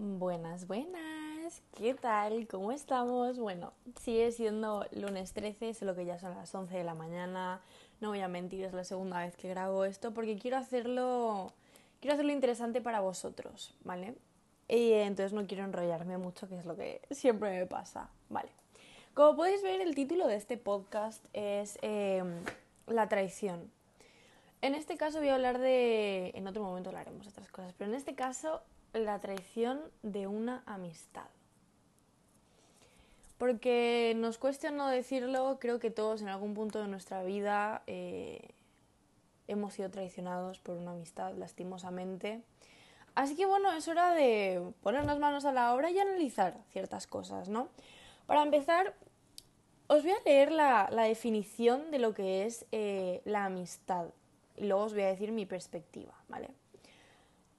Buenas, buenas. ¿Qué tal? ¿Cómo estamos? Bueno, sigue siendo lunes 13, lo que ya son las 11 de la mañana. No voy a mentir, es la segunda vez que grabo esto porque quiero hacerlo quiero hacerlo interesante para vosotros, ¿vale? Y entonces no quiero enrollarme mucho, que es lo que siempre me pasa, ¿vale? Como podéis ver, el título de este podcast es em, La traición. En este caso voy a hablar de... En otro momento hablaremos de otras cosas, pero en este caso la traición de una amistad. Porque nos cuesta no decirlo, creo que todos en algún punto de nuestra vida eh, hemos sido traicionados por una amistad, lastimosamente. Así que bueno, es hora de ponernos manos a la obra y analizar ciertas cosas, ¿no? Para empezar, os voy a leer la, definición de lo que es eh, la amistad y luego os voy a decir mi perspectiva, ¿vale?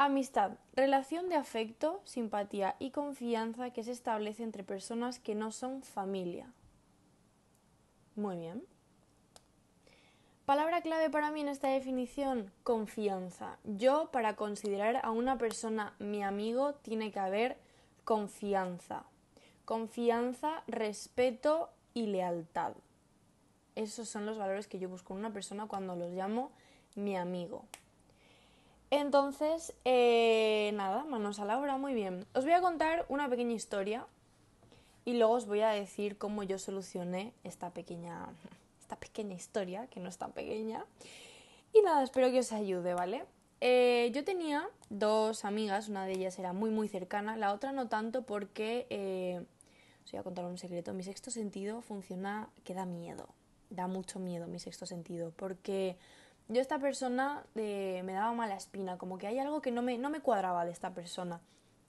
Amistad, relación de afecto, simpatía y confianza que se establece entre personas que no son familia. Muy bien. Palabra clave para mí en esta definición, confianza. Yo, para considerar a una persona mi amigo, tiene que haber confianza. Confianza, respeto y lealtad. Esos son los valores que yo busco en una persona cuando los llamo mi amigo. Entonces, eh, nada, manos a la obra, muy bien. Os voy a contar una pequeña historia y luego os voy a decir cómo yo solucioné esta pequeña, esta pequeña historia, que no es tan pequeña. Y nada, espero que os ayude, ¿vale? Eh, yo tenía dos amigas, una de ellas era muy muy cercana, la otra no tanto porque, eh, os voy a contar un secreto, mi sexto sentido funciona que da miedo, da mucho miedo mi sexto sentido, porque yo esta persona me daba mala espina, como que hay algo que no me, no me cuadraba de esta persona.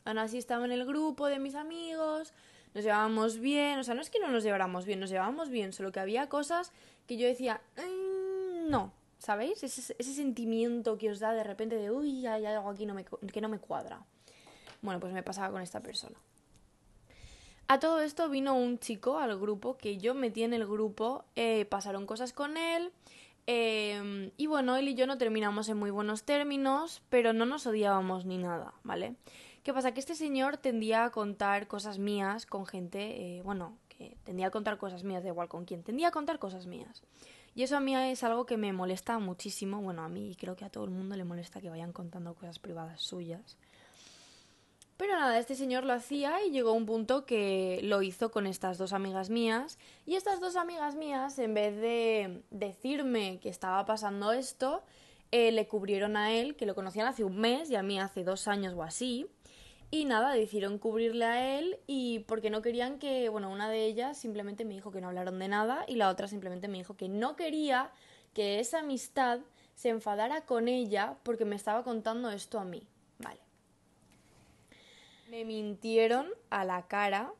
Aún así estaba en el grupo de mis amigos, nos llevábamos bien, o sea, no es que no nos lleváramos bien, nos llevábamos bien, solo que había cosas que yo decía, mm, no, ¿sabéis? Ese, ese, sentimiento que os da de repente de, uy, hay algo aquí no me, que no me cuadra. Bueno, pues me pasaba con esta persona. A todo esto vino un chico al grupo que yo metí en el grupo, eh, pasaron cosas con él, Em, y bueno, él y yo no terminamos en muy buenos términos, pero no nos odiábamos ni nada, ¿vale? ¿Qué pasa? Que este señor tendía a contar cosas mías con gente, eh, bueno, que tendía a contar cosas mías, da igual con quién, tendía a contar cosas mías. Y eso a mí es algo que me molesta muchísimo, bueno, a mí creo que a todo el mundo le molesta que vayan contando cosas privadas suyas. Pero nada, este señor lo hacía y llegó un punto que lo hizo con estas dos amigas mías. Y estas dos amigas mías, en vez de decirme que estaba pasando esto, eh, le cubrieron a él, que lo conocían hace un mes y a mí hace dos años o así. Y nada, decidieron cubrirle a él y porque no querían que, bueno, una de ellas simplemente me dijo que no hablaron de nada y la otra simplemente me dijo que no quería que esa amistad se enfadara con ella porque me estaba contando esto a mí. Me mintieron a la cara.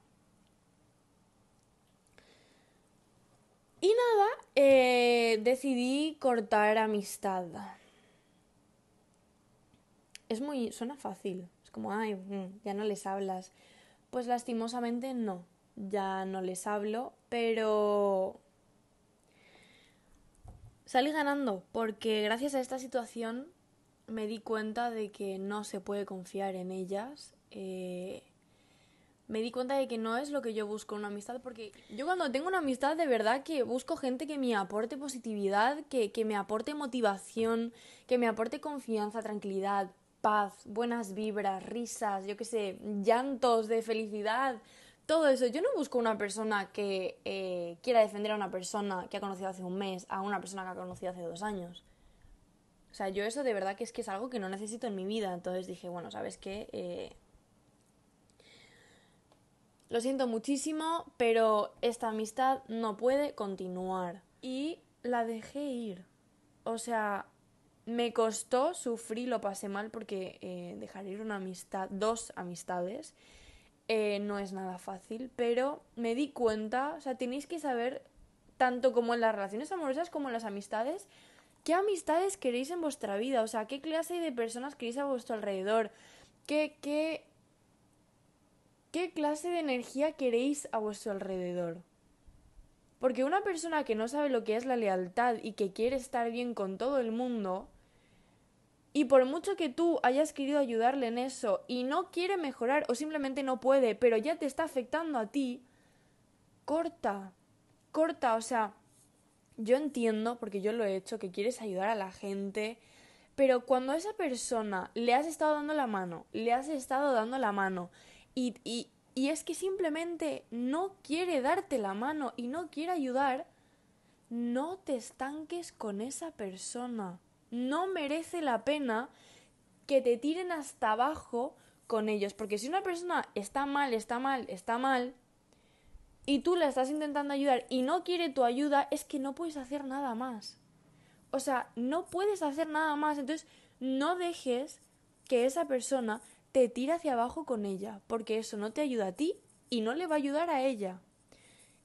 Y nada, eh, decidí cortar amistad. Es muy. suena fácil. Es como, ay, mm, ya no les hablas. Pues lastimosamente no. Ya no les hablo, pero. Salí ganando, porque gracias a esta situación me di cuenta de que no se puede confiar en ellas eh, me di cuenta de que no es lo que yo busco una amistad, porque yo cuando tengo una amistad de verdad que busco gente que me aporte positividad, que, que me aporte motivación, que me aporte confianza, tranquilidad, paz, buenas vibras, risas, yo qué sé, llantos de felicidad, todo eso. Yo no busco una persona que eh, quiera defender a una persona que ha conocido hace un mes, a una persona que ha conocido hace dos años. O sea, yo eso de verdad que es que es algo que no necesito en mi vida. Entonces dije, bueno, ¿sabes qué? Eh, lo siento muchísimo, pero esta amistad no puede continuar. Y la dejé ir. O sea, me costó, sufrí, lo pasé mal porque eh, dejar ir una amistad, dos amistades, eh, no es nada fácil, pero me di cuenta, o sea, tenéis que saber, tanto como en las relaciones amorosas como en las amistades, qué amistades queréis en vuestra vida, o sea, qué clase de personas queréis a vuestro alrededor, qué, qué ¿Qué clase de energía queréis a vuestro alrededor? Porque una persona que no sabe lo que es la lealtad y que quiere estar bien con todo el mundo, Y por mucho que tú hayas querido ayudarle en eso y no quiere mejorar o simplemente no puede, pero ya te está afectando a ti, corta, corta, o sea, yo entiendo, porque yo lo he hecho, que quieres ayudar a la gente, pero cuando a esa persona le has estado dando la mano, le has estado dando la mano, y, y, y es que simplemente no quiere darte la mano y no quiere ayudar, no te estanques con esa persona. No merece la pena que te tiren hasta abajo con ellos, porque si una persona está mal, está mal, está mal, y tú la estás intentando ayudar y no quiere tu ayuda, es que no puedes hacer nada más. O sea, no puedes hacer nada más. Entonces, no dejes que esa persona te tire hacia abajo con ella, porque eso no te ayuda a ti y no le va a ayudar a ella.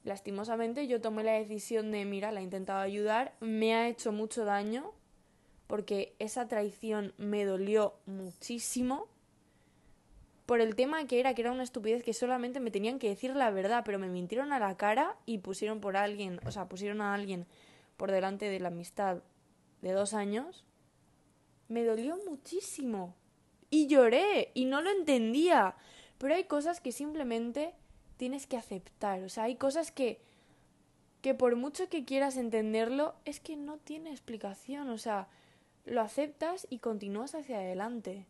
Lastimosamente yo tomé la decisión de, mira, la he intentado ayudar, me ha hecho mucho daño, porque esa traición me dolió muchísimo por el tema que era que era una estupidez que solamente me tenían que decir la verdad, pero me mintieron a la cara y pusieron por alguien, o sea, pusieron a alguien por delante de la amistad de dos años, me dolió muchísimo. Y lloré y no lo entendía. Pero hay cosas que simplemente tienes que aceptar. O sea, hay cosas que que por mucho que quieras entenderlo, es que no tiene explicación. O sea, lo aceptas y continúas hacia adelante.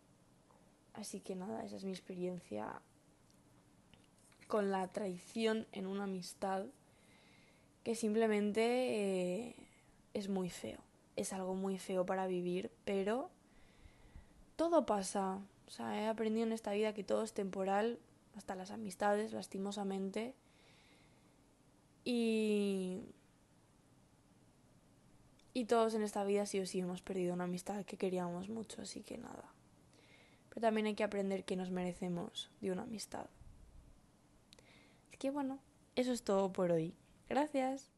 Así que nada, esa es mi experiencia con la traición en una amistad que simplemente eh, es muy feo. Es algo muy feo para vivir, pero todo pasa. O sea, he aprendido en esta vida que todo es temporal, hasta las amistades, lastimosamente. Y. Y todos en esta vida sí o sí hemos perdido una amistad que queríamos mucho, así que nada pero también hay que aprender que nos merecemos de una amistad. Así que bueno, eso es todo por hoy. Gracias.